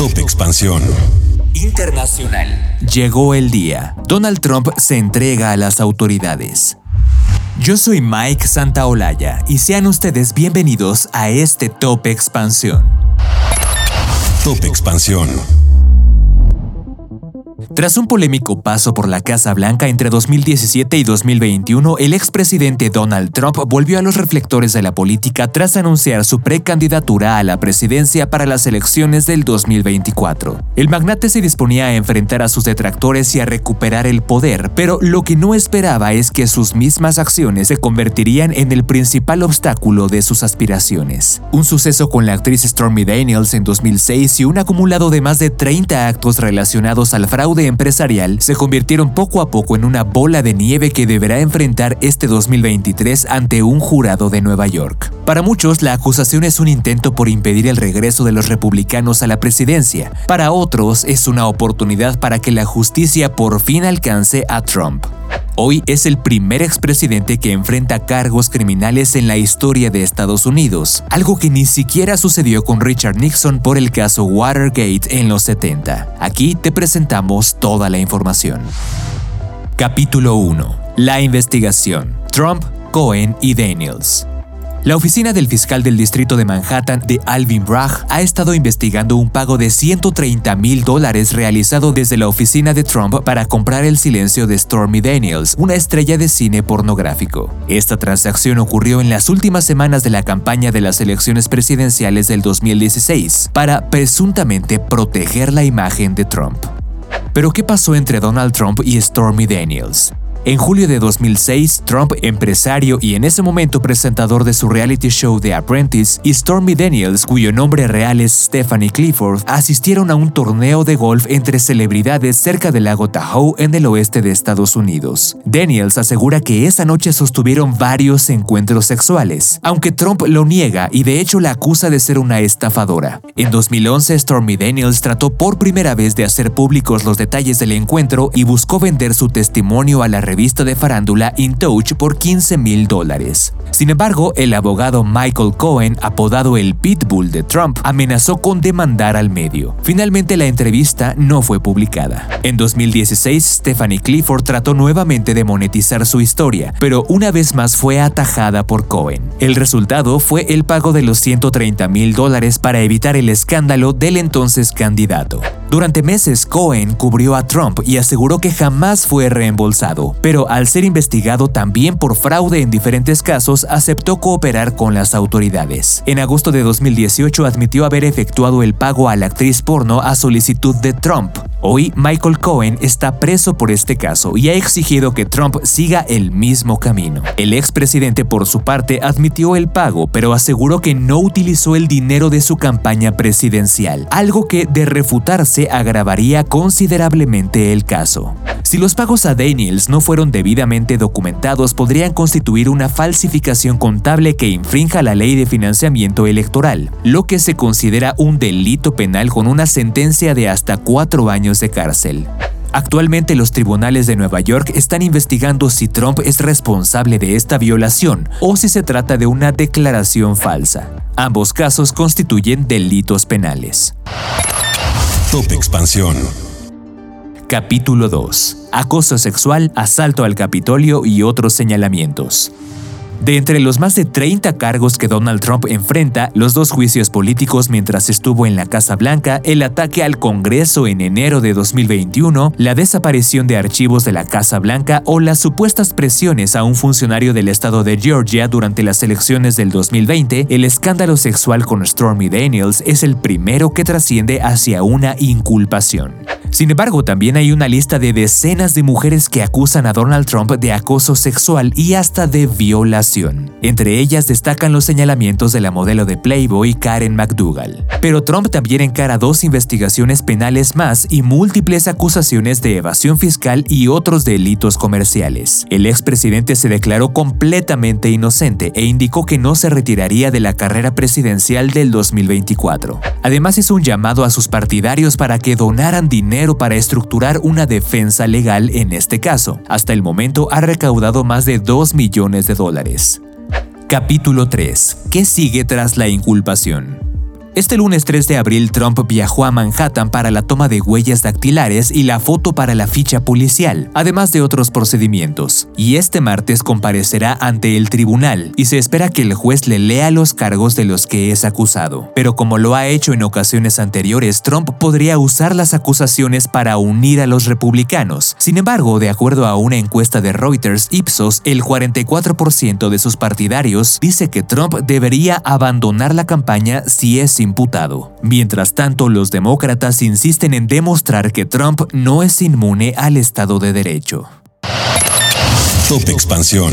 Top Expansión. Internacional. Llegó el día. Donald Trump se entrega a las autoridades. Yo soy Mike Santaolalla y sean ustedes bienvenidos a este Top Expansión. Top Expansión. Tras un polémico paso por la Casa Blanca entre 2017 y 2021, el expresidente Donald Trump volvió a los reflectores de la política tras anunciar su precandidatura a la presidencia para las elecciones del 2024. El magnate se disponía a enfrentar a sus detractores y a recuperar el poder, pero lo que no esperaba es que sus mismas acciones se convertirían en el principal obstáculo de sus aspiraciones. Un suceso con la actriz Stormy Daniels en 2006 y un acumulado de más de 30 actos relacionados al fraude empresarial se convirtieron poco a poco en una bola de nieve que deberá enfrentar este 2023 ante un jurado de Nueva York. Para muchos, la acusación es un intento por impedir el regreso de los republicanos a la presidencia. Para otros, es una oportunidad para que la justicia por fin alcance a Trump. Hoy es el primer expresidente que enfrenta cargos criminales en la historia de Estados Unidos, algo que ni siquiera sucedió con Richard Nixon por el caso Watergate en los 70. Aquí te presentamos toda la información. Capítulo 1. La investigación. Trump, Cohen y Daniels. La oficina del fiscal del distrito de Manhattan de Alvin Bragg ha estado investigando un pago de 130 mil dólares realizado desde la oficina de Trump para comprar el silencio de Stormy Daniels, una estrella de cine pornográfico. Esta transacción ocurrió en las últimas semanas de la campaña de las elecciones presidenciales del 2016 para presuntamente proteger la imagen de Trump. Pero ¿qué pasó entre Donald Trump y Stormy Daniels? En julio de 2006, Trump, empresario y en ese momento presentador de su reality show The Apprentice, y Stormy Daniels, cuyo nombre real es Stephanie Clifford, asistieron a un torneo de golf entre celebridades cerca del lago Tahoe en el oeste de Estados Unidos. Daniels asegura que esa noche sostuvieron varios encuentros sexuales, aunque Trump lo niega y de hecho la acusa de ser una estafadora. En 2011, Stormy Daniels trató por primera vez de hacer públicos los detalles del encuentro y buscó vender su testimonio a la revista de farándula In Touch por 15 mil dólares. Sin embargo, el abogado Michael Cohen, apodado el Pitbull de Trump, amenazó con demandar al medio. Finalmente la entrevista no fue publicada. En 2016, Stephanie Clifford trató nuevamente de monetizar su historia, pero una vez más fue atajada por Cohen. El resultado fue el pago de los 130 mil dólares para evitar el escándalo del entonces candidato. Durante meses, Cohen cubrió a Trump y aseguró que jamás fue reembolsado, pero al ser investigado también por fraude en diferentes casos, aceptó cooperar con las autoridades. En agosto de 2018 admitió haber efectuado el pago a la actriz porno a solicitud de Trump. Hoy, Michael Cohen está preso por este caso y ha exigido que Trump siga el mismo camino. El expresidente, por su parte, admitió el pago, pero aseguró que no utilizó el dinero de su campaña presidencial, algo que, de refutarse, agravaría considerablemente el caso. Si los pagos a Daniels no fueron debidamente documentados, podrían constituir una falsificación contable que infrinja la ley de financiamiento electoral, lo que se considera un delito penal con una sentencia de hasta cuatro años de cárcel. Actualmente los tribunales de Nueva York están investigando si Trump es responsable de esta violación o si se trata de una declaración falsa. Ambos casos constituyen delitos penales. Top Expansión. Capítulo 2. Acoso sexual, asalto al Capitolio y otros señalamientos. De entre los más de 30 cargos que Donald Trump enfrenta, los dos juicios políticos mientras estuvo en la Casa Blanca, el ataque al Congreso en enero de 2021, la desaparición de archivos de la Casa Blanca o las supuestas presiones a un funcionario del estado de Georgia durante las elecciones del 2020, el escándalo sexual con Stormy Daniels es el primero que trasciende hacia una inculpación. Sin embargo, también hay una lista de decenas de mujeres que acusan a Donald Trump de acoso sexual y hasta de violación. Entre ellas destacan los señalamientos de la modelo de Playboy Karen McDougall. Pero Trump también encara dos investigaciones penales más y múltiples acusaciones de evasión fiscal y otros delitos comerciales. El expresidente se declaró completamente inocente e indicó que no se retiraría de la carrera presidencial del 2024. Además hizo un llamado a sus partidarios para que donaran para estructurar una defensa legal en este caso. Hasta el momento ha recaudado más de 2 millones de dólares. Capítulo 3. ¿Qué sigue tras la inculpación? Este lunes 3 de abril, Trump viajó a Manhattan para la toma de huellas dactilares y la foto para la ficha policial, además de otros procedimientos. Y este martes comparecerá ante el tribunal y se espera que el juez le lea los cargos de los que es acusado. Pero como lo ha hecho en ocasiones anteriores, Trump podría usar las acusaciones para unir a los republicanos. Sin embargo, de acuerdo a una encuesta de Reuters Ipsos, el 44% de sus partidarios dice que Trump debería abandonar la campaña si es Mientras tanto, los demócratas insisten en demostrar que Trump no es inmune al Estado de Derecho. Top Expansión.